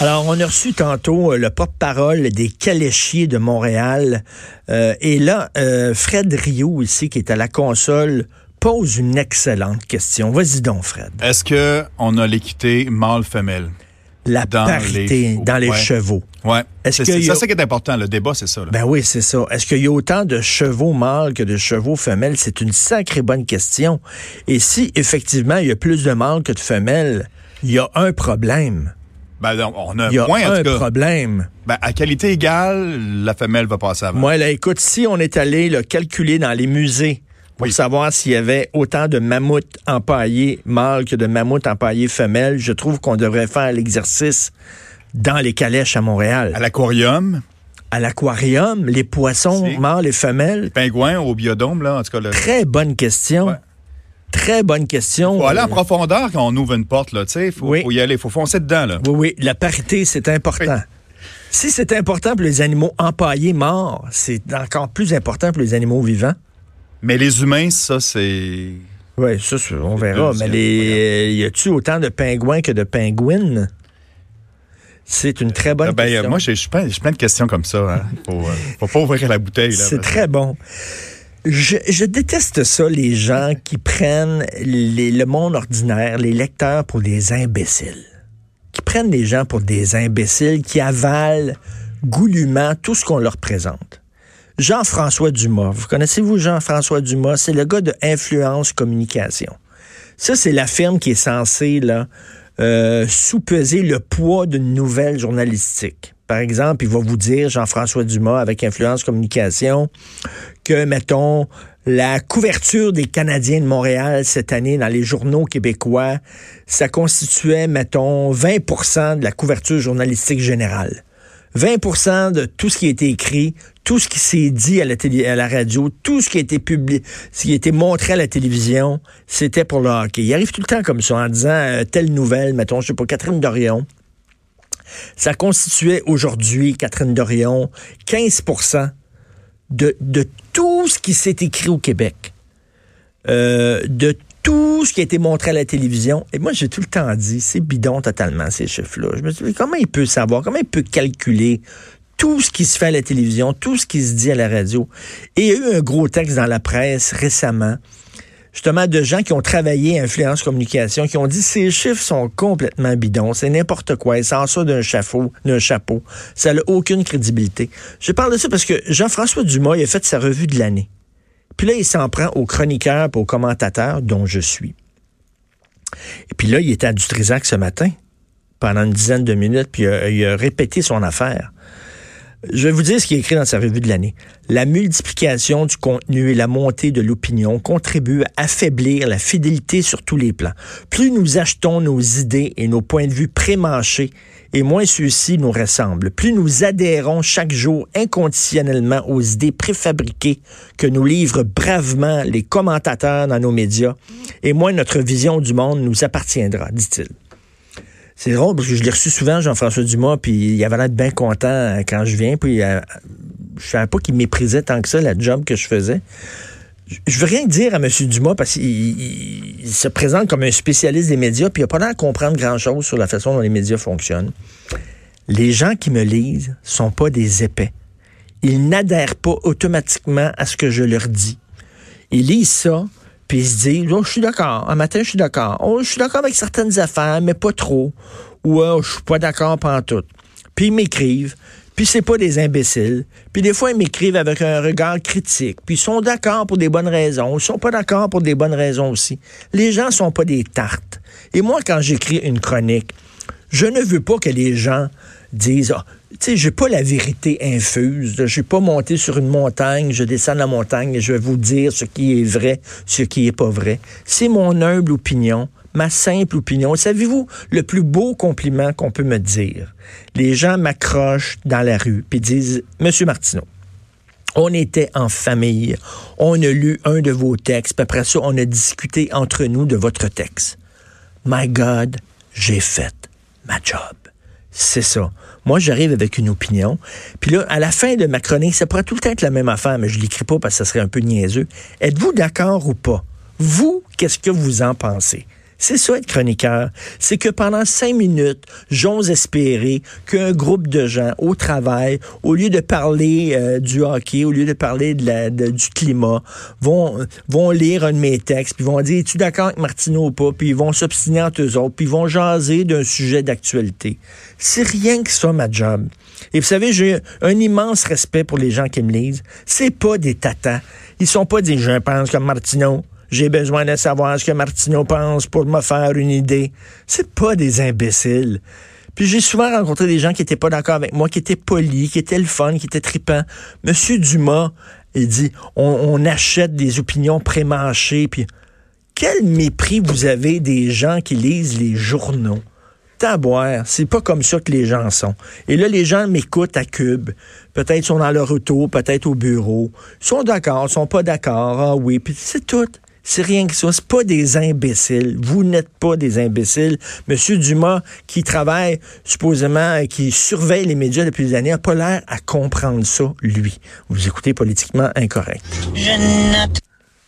Alors, on a reçu tantôt euh, le porte-parole des caléchiers de Montréal. Euh, et là, euh, Fred Rio, ici, qui est à la console, pose une excellente question. Vas-y donc, Fred. Est-ce que on a l'équité mâle-femelle? La Dans parité les- dans les ouais. chevaux. Ouais. Est-ce C'est a- ça, qui est important. Le débat, c'est ça. là. Ben oui, c'est ça. Est-ce qu'il y a autant de chevaux mâles que de chevaux femelles? C'est une sacrée bonne question. Et si, effectivement, il y a plus de mâles que de femelles, il y a un problème. Ben, on a Il y a moins, en tout cas. problème. Ben, à qualité égale, la femelle va passer avant. Moi, là, écoute, si on est allé le calculer dans les musées pour Oui. savoir s'il y avait autant de mammouths empaillés mâles que de mammouths empaillés femelles, je trouve qu'on devrait faire l'exercice dans les calèches à Montréal. À l'aquarium, À l'aquarium, les poissons Si. mâles et femelles, pingouin au biodôme, là, en tout cas. Très bonne question. Ouais. Très bonne question. Faut aller en Euh, profondeur quand on ouvre une porte, là, tu sais. Faut, Oui. faut y aller, faut foncer dedans, là. Oui, oui, la parité, c'est important. Si c'est important pour les animaux empaillés morts, c'est encore plus important pour les animaux vivants. Mais les humains, ça, c'est... Oui, ça, on verra. Mais les, y a-tu autant de pingouins que de pingouines? C'est une très bonne Ben, euh, question. moi, j'ai plein, plein de questions comme ça. Hein. Faut, euh, faut pas ouvrir la bouteille, là. C'est très bon. Je, déteste ça, les gens qui prennent les- le monde ordinaire, les lecteurs, pour des imbéciles. Qui prennent les gens pour des imbéciles, qui avalent goulûment tout ce qu'on leur présente. Jean-François Dumas. Vous connaissez-vous Jean-François Dumas? C'est le gars de Influence Communication. Ça, c'est la firme qui est censée là, euh, sous-peser le poids d'une nouvelle journalistique. Par exemple, il va vous dire, Jean-François Dumas, avec Influence Communication, que, mettons, la couverture des Canadiens de Montréal cette année dans les journaux québécois, ça constituait, mettons, 20% de la couverture journalistique générale. 20% de tout ce qui a été écrit, tout ce qui s'est dit à la, radio, tout ce qui a été publié, ce qui a été montré à la télévision, c'était pour le hockey. Il arrive tout le temps comme ça en disant euh, telle nouvelle, mettons, je sais pas, Catherine Dorion. Ça constituait aujourd'hui, Catherine Dorion, 15 de, de tout ce qui s'est écrit au Québec. Euh, de tout ce qui a été montré à la télévision. Et moi, j'ai tout le temps dit, c'est bidon totalement, ces chiffres-là. Je me suis dit, comment il peut savoir, comment il peut calculer tout ce qui se fait à la télévision, tout ce qui se dit à la radio? Et il y a eu un gros texte dans la presse récemment, justement, de gens qui ont travaillé Influence Communication, qui ont dit, ces chiffres sont complètement bidons, c'est n'importe quoi, ils sortent ça d'un chapeau, d'un chapeau. Ça n'a aucune crédibilité. Je parle de ça parce que Jean-François Dumas, il a fait sa revue de l'année. Puis là, il s'en prend aux chroniqueurs aux commentateurs dont je suis. Et puis là, il était à Dutrisac ce matin, pendant une dizaine de minutes, puis il a répété son affaire. Je vais vous dire ce qui est écrit dans sa revue de l'année. La multiplication du contenu et la montée de l'opinion contribuent à affaiblir la fidélité sur tous les plans. Plus nous achetons nos idées et nos points de vue prémanchés, et moins ceux-ci nous ressemblent. Plus nous adhérons chaque jour inconditionnellement aux idées préfabriquées que nous livrent bravement les commentateurs dans nos médias, et moins notre vision du monde nous appartiendra, dit-il. C'est drôle parce que je l'ai reçu souvent, Jean-François Dumas, puis il avait l'air bien content euh, quand je viens, puis euh, je savais pas qu'il méprisait tant que ça la job que je faisais. Je- Je veux rien dire à M. Dumas parce qu'il il- il se présente comme un spécialiste des médias, puis il n'a pas l'air de comprendre grand-chose sur la façon dont les médias fonctionnent. Les gens qui me lisent sont pas des épais. Ils n'adhèrent pas automatiquement à ce que je leur dis. Ils lisent ça, puis ils se disent, oh, je suis d'accord, un matin, je suis d'accord. Oh, je suis d'accord avec certaines affaires, mais pas trop. Ou, oh, je suis pas d'accord tout. Puis ils m'écrivent, puis c'est pas des imbéciles. Puis des fois, ils m'écrivent avec un regard critique. Puis ils sont d'accord pour des bonnes raisons. Ils sont pas d'accord pour des bonnes raisons aussi. Les gens sont pas des tartes. Et moi, quand j'écris une chronique, je ne veux pas que les gens disent, tu sais, j'ai pas la vérité infuse. Je pas monté sur une montagne, je descends la montagne et je vais vous dire ce qui est vrai, ce qui est pas vrai. C'est mon humble opinion, ma simple opinion. Savez-vous le plus beau compliment qu'on peut me dire? Les gens m'accrochent dans la rue puis disent, Monsieur Martineau, on était en famille, on a lu un de vos textes, puis après ça, on a discuté entre nous de votre texte. My God, j'ai fait ma job. C'est ça. Moi, j'arrive avec une opinion. Puis là, à la fin de ma chronique, ça pourrait tout le temps être la même affaire, mais je l'écris pas parce que ça serait un peu niaiseux. Êtes-vous d'accord ou pas? Vous, qu'est-ce que vous en pensez? C'est ça être chroniqueur. C'est que pendant cinq minutes, j'ose espérer qu'un groupe de gens au travail, au lieu de parler euh, du hockey, au lieu de parler du climat, vont, vont lire un de mes textes, puis vont dire, es-tu d'accord avec Martineau ou pas? Puis ils vont s'obstiner entre eux autres, puis ils vont jaser d'un sujet d'actualité. C'est rien que ça, ma job. Et vous savez, j'ai un immense respect pour les gens qui me lisent. C'est pas des tatas. Ils sont pas des je pense comme Martineau. J'ai besoin de savoir ce que Martineau pense pour me faire une idée. C'est pas des imbéciles. Puis j'ai souvent rencontré des gens qui étaient pas d'accord avec moi, qui étaient polis, qui étaient le fun, qui étaient tripants. Monsieur Dumas, il dit, on, achète des opinions prémanchées, puis quel mépris vous avez des gens qui lisent les journaux? Taboire, c'est pas comme ça que les gens sont. Et là, les gens m'écoutent à Cube. Peut-être sont dans leur auto, peut-être au bureau. Ils sont d'accord, sont pas d'accord. Ah oui, puis c'est tout. C'est rien que ça. C'est pas des imbéciles. Vous n'êtes pas des imbéciles. Monsieur Dumas, qui travaille supposément, qui surveille les médias depuis des années, n'a pas l'air à comprendre ça, lui. Vous écoutez politiquement incorrect. Je note.